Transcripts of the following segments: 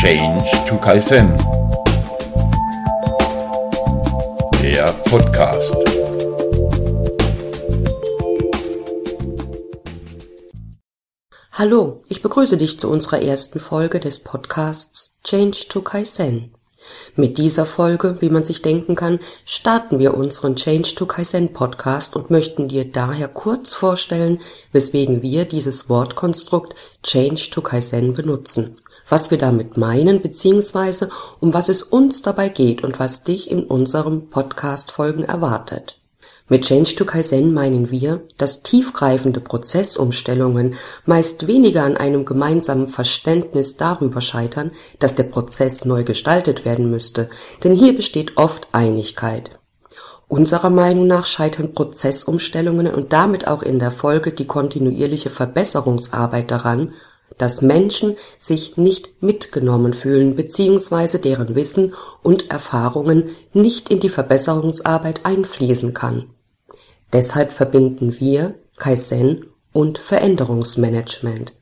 Change to Kaizen. Der Podcast. Hallo, ich begrüße dich zu unserer ersten Folge des Podcasts Change to Kaizen. Mit dieser Folge, wie man sich denken kann, starten wir unseren Change to Kaizen Podcast und möchten dir daher kurz vorstellen, weswegen wir dieses Wortkonstrukt Change to Kaizen benutzen was wir damit meinen bzw. um was es uns dabei geht und was dich in unserem Podcast-Folgen erwartet. Mit Change to Kaizen meinen wir, dass tiefgreifende Prozessumstellungen meist weniger an einem gemeinsamen Verständnis darüber scheitern, dass der Prozess neu gestaltet werden müsste, denn hier besteht oft Einigkeit. Unserer Meinung nach scheitern Prozessumstellungen und damit auch in der Folge die kontinuierliche Verbesserungsarbeit daran, dass Menschen sich nicht mitgenommen fühlen bzw. deren Wissen und Erfahrungen nicht in die Verbesserungsarbeit einfließen kann. Deshalb verbinden wir Kaizen und Veränderungsmanagement.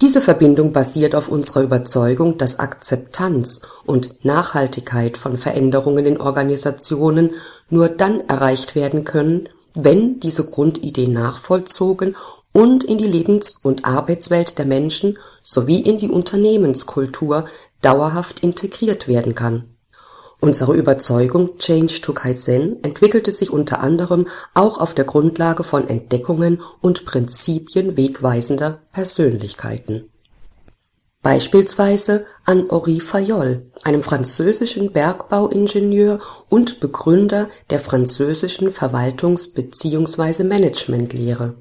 Diese Verbindung basiert auf unserer Überzeugung, dass Akzeptanz und Nachhaltigkeit von Veränderungen in Organisationen nur dann erreicht werden können, wenn diese Grundidee nachvollzogen und in die Lebens- und Arbeitswelt der Menschen sowie in die Unternehmenskultur dauerhaft integriert werden kann. Unsere Überzeugung Change to Kaizen entwickelte sich unter anderem auch auf der Grundlage von Entdeckungen und Prinzipien wegweisender Persönlichkeiten. Beispielsweise an Henri Fayol, einem französischen Bergbauingenieur und Begründer der französischen Verwaltungs- bzw. Managementlehre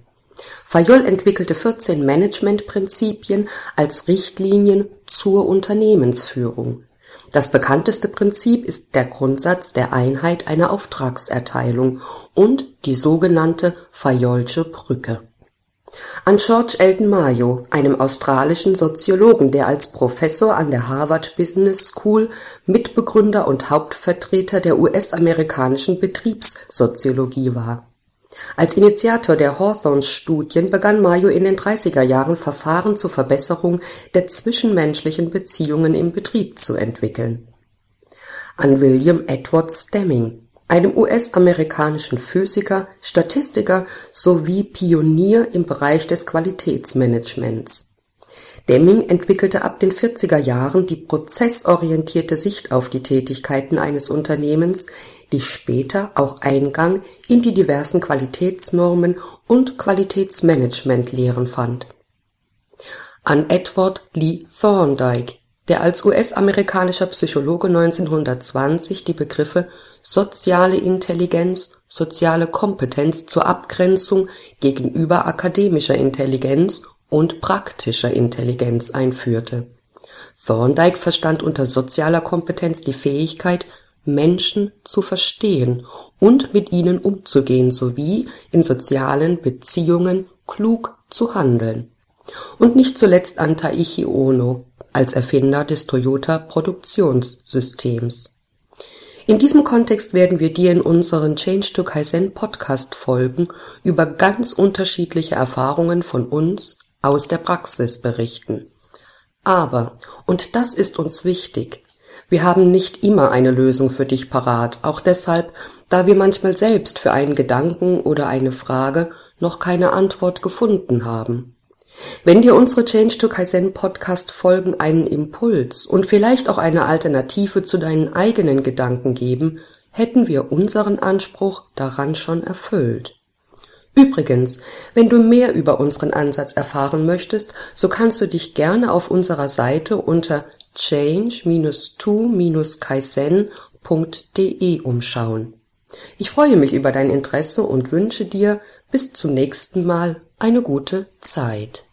Fayol entwickelte 14 Managementprinzipien als Richtlinien zur Unternehmensführung. Das bekannteste Prinzip ist der Grundsatz der Einheit einer Auftragserteilung und die sogenannte Fayolsche Brücke. An George Elton Mayo, einem australischen Soziologen, der als Professor an der Harvard Business School Mitbegründer und Hauptvertreter der US-amerikanischen Betriebssoziologie war als Initiator der Hawthorne-Studien begann Mayo in den 30er Jahren Verfahren zur Verbesserung der zwischenmenschlichen Beziehungen im Betrieb zu entwickeln. An William Edward Stemming, einem US-amerikanischen Physiker, Statistiker sowie Pionier im Bereich des Qualitätsmanagements. Deming entwickelte ab den 40er Jahren die prozessorientierte Sicht auf die Tätigkeiten eines Unternehmens, die später auch Eingang in die diversen Qualitätsnormen und Qualitätsmanagementlehren fand. An Edward Lee Thorndike, der als US-amerikanischer Psychologe 1920 die Begriffe soziale Intelligenz, soziale Kompetenz zur Abgrenzung gegenüber akademischer Intelligenz und praktischer Intelligenz einführte. Thorndike verstand unter sozialer Kompetenz die Fähigkeit Menschen zu verstehen und mit ihnen umzugehen sowie in sozialen Beziehungen klug zu handeln. Und nicht zuletzt an Taichi Ono als Erfinder des Toyota-Produktionssystems. In diesem Kontext werden wir dir in unseren Change to Kaizen Podcast Folgen über ganz unterschiedliche Erfahrungen von uns aus der Praxis berichten. Aber, und das ist uns wichtig, wir haben nicht immer eine Lösung für dich parat, auch deshalb, da wir manchmal selbst für einen Gedanken oder eine Frage noch keine Antwort gefunden haben. Wenn dir unsere Change to Kaizen Podcast Folgen einen Impuls und vielleicht auch eine Alternative zu deinen eigenen Gedanken geben, hätten wir unseren Anspruch daran schon erfüllt. Übrigens, wenn du mehr über unseren Ansatz erfahren möchtest, so kannst du dich gerne auf unserer Seite unter change-to-kaizen.de umschauen. Ich freue mich über dein Interesse und wünsche dir bis zum nächsten Mal eine gute Zeit